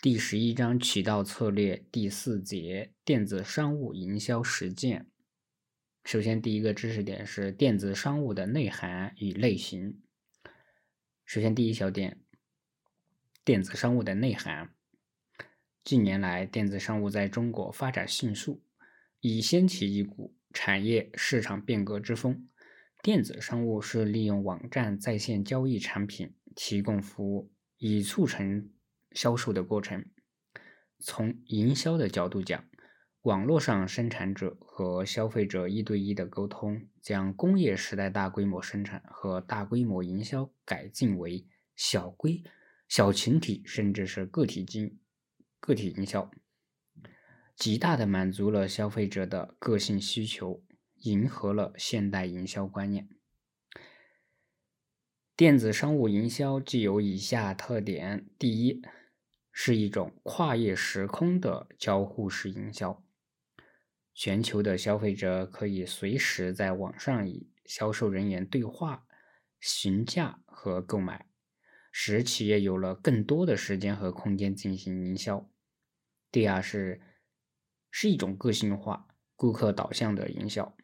第十一章渠道策略第四节电子商务营销实践。首先，第一个知识点是电子商务的内涵与类型。首先，第一小点，电子商务的内涵。近年来，电子商务在中国发展迅速，已掀起一股产业市场变革之风。电子商务是利用网站在线交易产品，提供服务，以促成。销售的过程，从营销的角度讲，网络上生产者和消费者一对一的沟通，将工业时代大规模生产和大规模营销改进为小规、小群体甚至是个体经个体营销，极大的满足了消费者的个性需求，迎合了现代营销观念。电子商务营销具有以下特点：第一，是一种跨越时空的交互式营销。全球的消费者可以随时在网上与销售人员对话、询价和购买，使企业有了更多的时间和空间进行营销。第二是，是一种个性化、顾客导向的营销，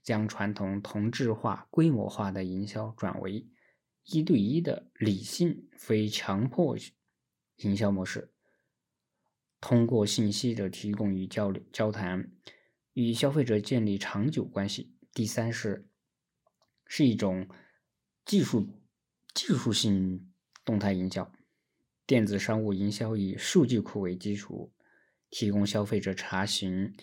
将传统同质化、规模化的营销转为。一对一的理性非强迫营销模式，通过信息的提供与交流交谈，与消费者建立长久关系。第三是，是一种技术技术性动态营销。电子商务营销以数据库为基础，提供消费者查询，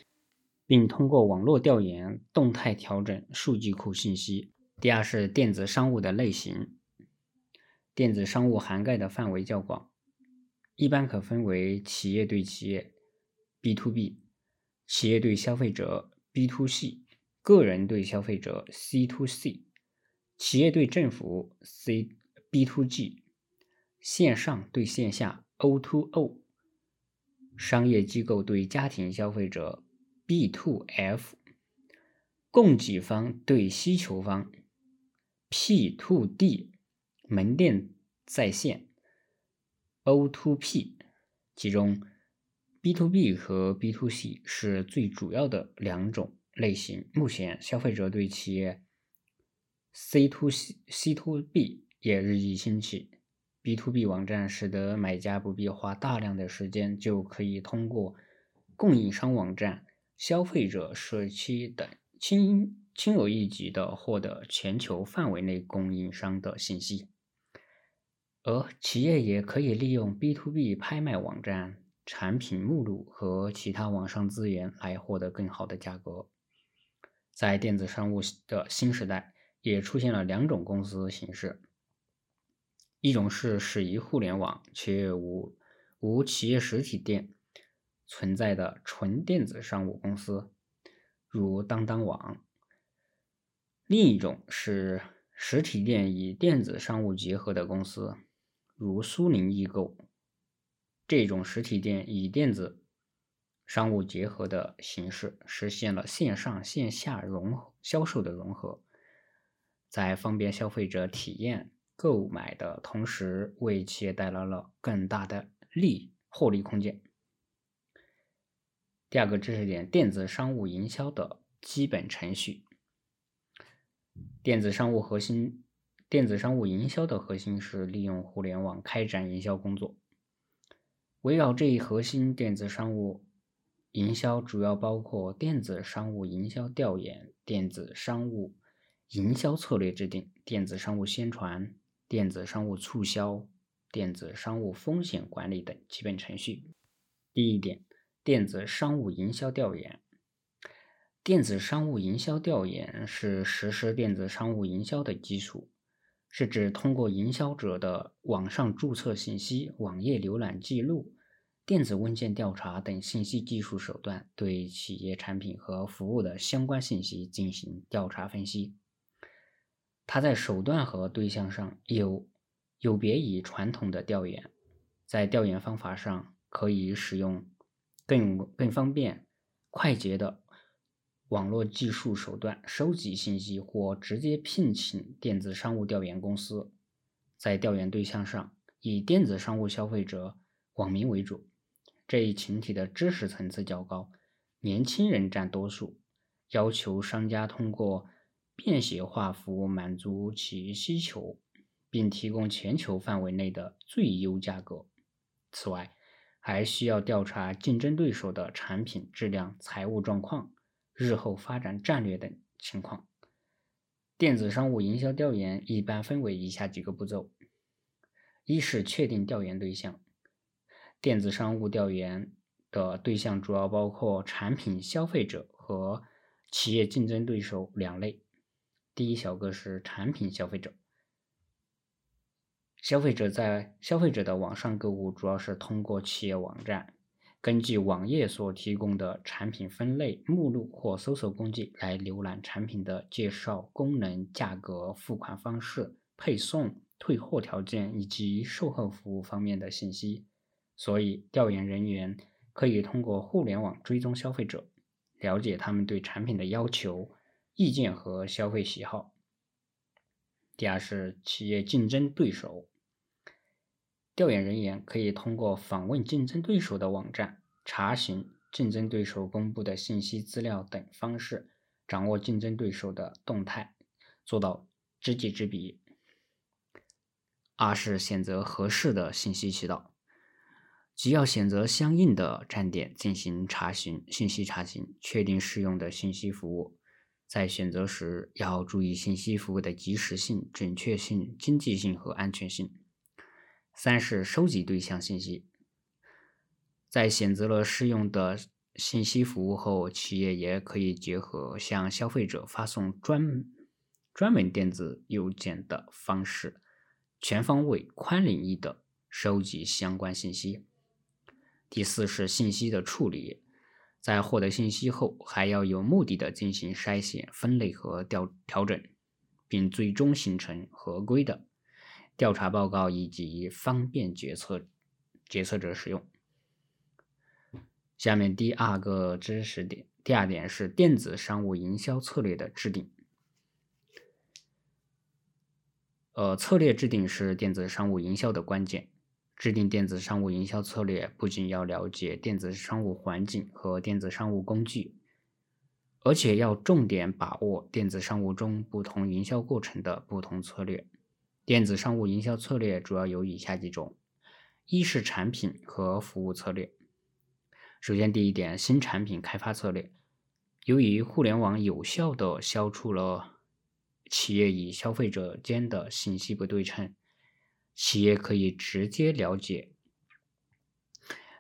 并通过网络调研动态调整数据库信息。第二是电子商务的类型。电子商务涵盖的范围较广，一般可分为企业对企业 （B to B）、企业对消费者 （B to C）、个人对消费者 （C to C）、企业对政府 （C B to G）、线上对线下 （O to O）、商业机构对家庭消费者 （B to F）、供给方对需求方 （P to D）。门店在线，O to P，其中 B to B 和 B to C 是最主要的两种类型。目前，消费者对企业 C to C、C to B 也日益兴起。B to B 网站使得买家不必花大量的时间，就可以通过供应商网站、消费者社区等轻轻而易举的获得全球范围内供应商的信息。而企业也可以利用 B to B 拍卖网站、产品目录和其他网上资源来获得更好的价格。在电子商务的新时代，也出现了两种公司形式：一种是始于互联网却无无企业实体店存在的纯电子商务公司，如当当网；另一种是实体店与电子商务结合的公司。如苏宁易购这种实体店以电子商务结合的形式，实现了线上线下融销售的融合，在方便消费者体验购买的同时，为企业带来了更大的利获利空间。第二个知识点：电子商务营销的基本程序。电子商务核心。电子商务营销的核心是利用互联网开展营销工作。围绕这一核心，电子商务营销主要包括电子商务营销调研、电子商务营销策略制定、电子商务宣传、电子商务促销、电子商务风险管理等基本程序。第一点，电子商务营销调研。电子商务营销调研是实施电子商务营销的基础。是指通过营销者的网上注册信息、网页浏览记录、电子问卷调查等信息技术手段，对企业产品和服务的相关信息进行调查分析。它在手段和对象上有有别于传统的调研，在调研方法上可以使用更更方便、快捷的。网络技术手段收集信息，或直接聘请电子商务调研公司，在调研对象上以电子商务消费者网民为主，这一群体的知识层次较高，年轻人占多数，要求商家通过便携化服务满足其需求，并提供全球范围内的最优价格。此外，还需要调查竞争对手的产品质量、财务状况、日后发展战略等情况。电子商务营销调研一般分为以下几个步骤：一是确定调研对象。电子商务调研的对象主要包括产品消费者和企业竞争对手两类。第一小个是产品消费者，消费者在消费者的网上购物主要是通过企业网站。根据网页所提供的产品分类目录或搜索工具来浏览产品的介绍、功能、价格、付款方式、配送、退货条件以及售后服务方面的信息。所以，调研人员可以通过互联网追踪消费者，了解他们对产品的要求、意见和消费喜好。第二是企业竞争对手。调研人员可以通过访问竞争对手的网站、查询竞争对手公布的信息资料等方式，掌握竞争对手的动态，做到知己知彼。二是选择合适的信息渠道，即要选择相应的站点进行查询信息查询，确定适用的信息服务。在选择时要注意信息服务的及时性、准确性、经济性和安全性。三是收集对象信息，在选择了适用的信息服务后，企业也可以结合向消费者发送专专门电子邮件的方式，全方位、宽领域的收集相关信息。第四是信息的处理，在获得信息后，还要有目的的进行筛选、分类和调调整，并最终形成合规的。调查报告以及方便决策决策者使用。下面第二个知识点，第二点是电子商务营销策略的制定。呃，策略制定是电子商务营销的关键。制定电子商务营销策略，不仅要了解电子商务环境和电子商务工具，而且要重点把握电子商务中不同营销过程的不同策略。电子商务营销策略主要有以下几种：一是产品和服务策略。首先，第一点，新产品开发策略。由于互联网有效地消除了企业与消费者间的信息不对称，企业可以直接了解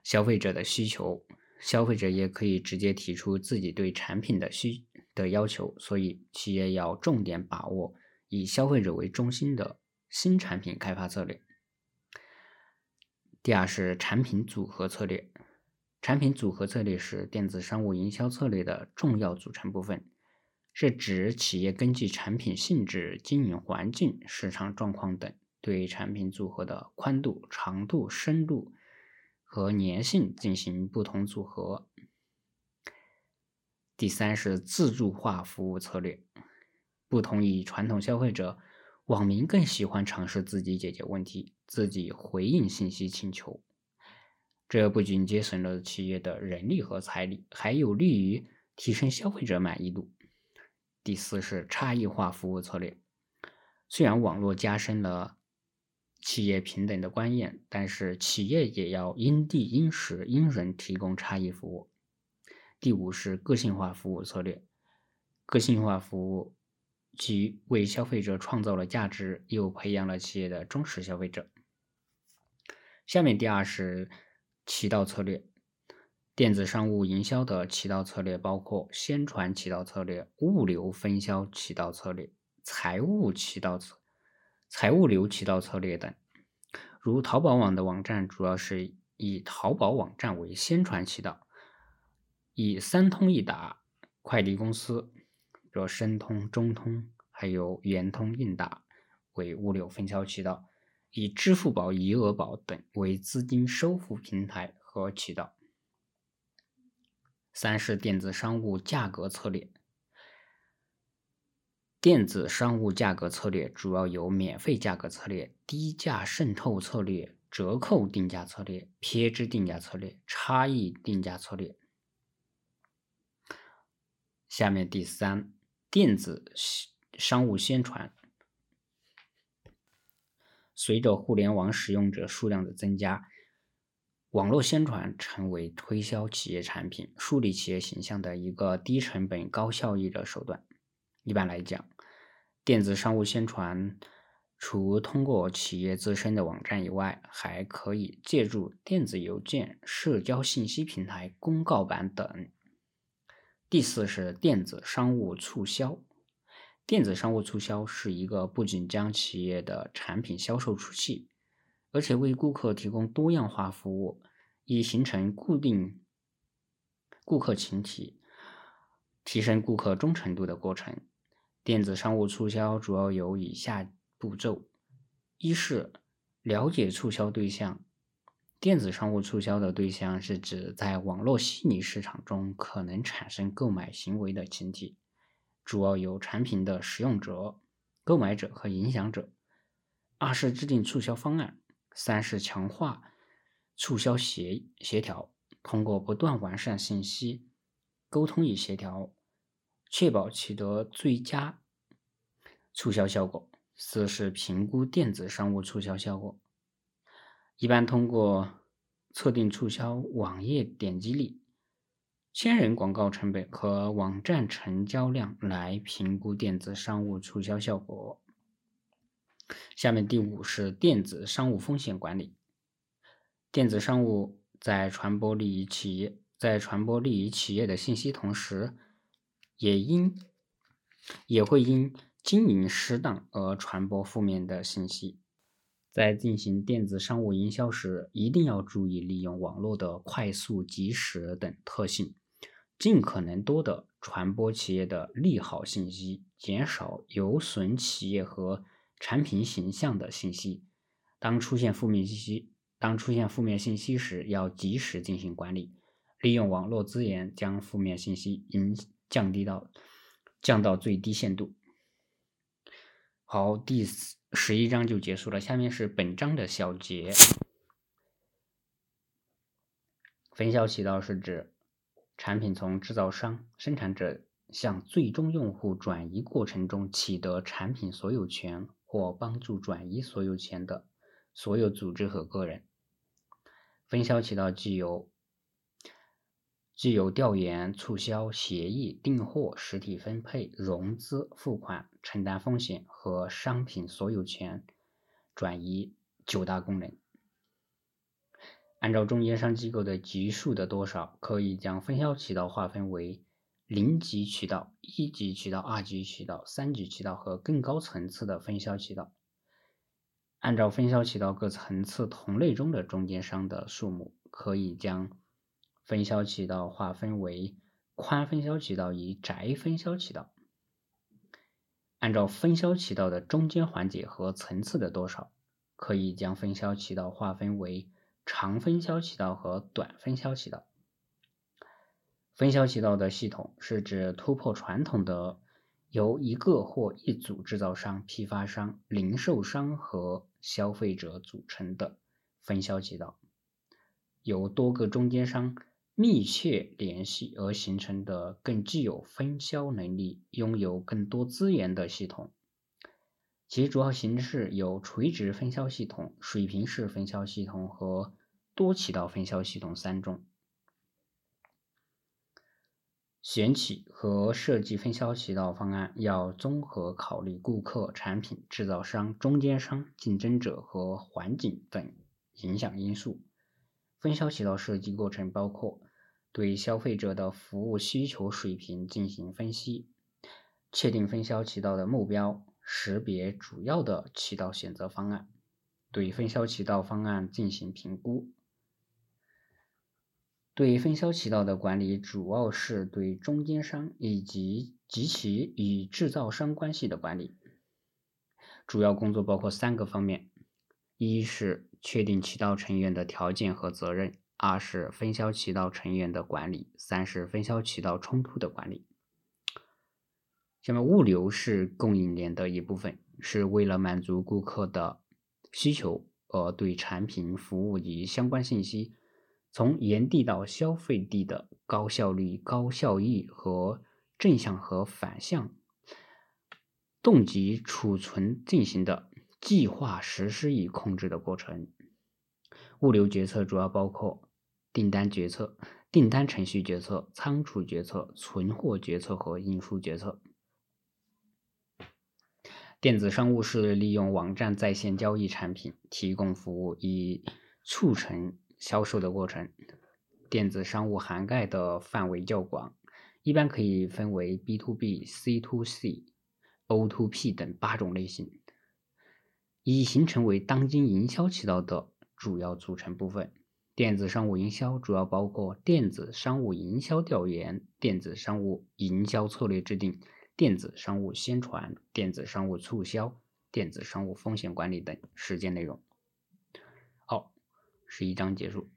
消费者的需求，消费者也可以直接提出自己对产品的需的要求。所以，企业要重点把握以消费者为中心的。新产品开发策略。第二是产品组合策略。产品组合策略是电子商务营销策略的重要组成部分，是指企业根据产品性质、经营环境、市场状况等，对产品组合的宽度、长度、深度和粘性进行不同组合。第三是自助化服务策略。不同于传统消费者。网民更喜欢尝试自己解决问题、自己回应信息请求，这不仅节省了企业的人力和财力，还有利于提升消费者满意度。第四是差异化服务策略。虽然网络加深了企业平等的观念，但是企业也要因地因时因人提供差异服务。第五是个性化服务策略。个性化服务。即为消费者创造了价值，又培养了企业的忠实消费者。下面第二是渠道策略。电子商务营销的渠道策略包括宣传渠道策略、物流分销渠道策略、财务渠道策、财务流渠道策略等。如淘宝网的网站主要是以淘宝网站为宣传渠道，以三通一达快递公司。若申通、中通还有圆通、韵达为物流分销渠道，以支付宝、余额宝等为资金收付平台和渠道。三是电子商务价格策略。电子商务价格策略主要有免费价格策略、低价渗透策略、折扣定价策略、撇支定价策略、差异定价策略。下面第三，电子商务宣传。随着互联网使用者数量的增加，网络宣传成为推销企业产品、树立企业形象的一个低成本、高效益的手段。一般来讲，电子商务宣传除通过企业自身的网站以外，还可以借助电子邮件、社交信息平台、公告板等。第四是电子商务促销。电子商务促销是一个不仅将企业的产品销售出去，而且为顾客提供多样化服务，以形成固定顾客群体，提升顾客忠诚度的过程。电子商务促销主要有以下步骤：一是了解促销对象。电子商务促销的对象是指在网络虚拟市场中可能产生购买行为的群体，主要有产品的使用者、购买者和影响者。二是制定促销方案。三是强化促销协协调，通过不断完善信息沟通与协调，确保取得最佳促销效果。四是评估电子商务促销效果。一般通过测定促销网页点击率、千人广告成本和网站成交量来评估电子商务促销效果。下面第五是电子商务风险管理。电子商务在传播利于企业，在传播利于企业的信息同时，也因也会因经营失当而传播负面的信息。在进行电子商务营销时，一定要注意利用网络的快速、及时等特性，尽可能多的传播企业的利好信息，减少有损企业和产品形象的信息。当出现负面信息，当出现负面信息时，要及时进行管理，利用网络资源将负面信息影降低到降到最低限度。好，第。十一章就结束了，下面是本章的小结。分销渠道是指产品从制造商、生产者向最终用户转移过程中取得产品所有权或帮助转移所有权的所有组织和个人。分销渠道具有。具有调研、促销、协议、订货、实体分配、融资、付款、承担风险和商品所有权转移九大功能。按照中间商机构的级数的多少，可以将分销渠道划分为零级渠道、一级渠道、二级渠道、三级渠道和更高层次的分销渠道。按照分销渠道各层次同类中的中间商的数目，可以将。分销渠道划分为宽分销渠道与窄分销渠道。按照分销渠道的中间环节和层次的多少，可以将分销渠道划分为长分销渠道和短分销渠道。分销渠道的系统是指突破传统的由一个或一组制造商、批发商、零售商和消费者组成的分销渠道，由多个中间商。密切联系而形成的更具有分销能力、拥有更多资源的系统，其主要形式有垂直分销系统、水平式分销系统和多渠道分销系统三种。选取和设计分销渠道方案要综合考虑顾客、产品、制造商、中间商、竞争者和环境等影响因素。分销渠道设计过程包括。对消费者的服务需求水平进行分析，确定分销渠道的目标，识别主要的渠道选择方案，对分销渠道方案进行评估。对分销渠道的管理主要是对中间商以及及其与制造商关系的管理。主要工作包括三个方面：一是确定渠道成员的条件和责任。二是分销渠道成员的管理，三是分销渠道冲突的管理。下面，物流是供应链的一部分，是为了满足顾客的需求，而对产品、服务及相关信息，从原地到消费地的高效率、高效益和正向和反向动机储存进行的计划实施与控制的过程。物流决策主要包括订单决策、订单程序决策、仓储决策、存货决策和运输决策。电子商务是利用网站在线交易产品、提供服务以促成销售的过程。电子商务涵盖的范围较广，一般可以分为 B to B、C to C、O to P 等八种类型，已形成为当今营销渠道的主要组成部分。电子商务营销主要包括电子商务营销调研、电子商务营销策略制定。电子商务宣传、电子商务促销、电子商务风险管理等实践内容。好，十一章结束。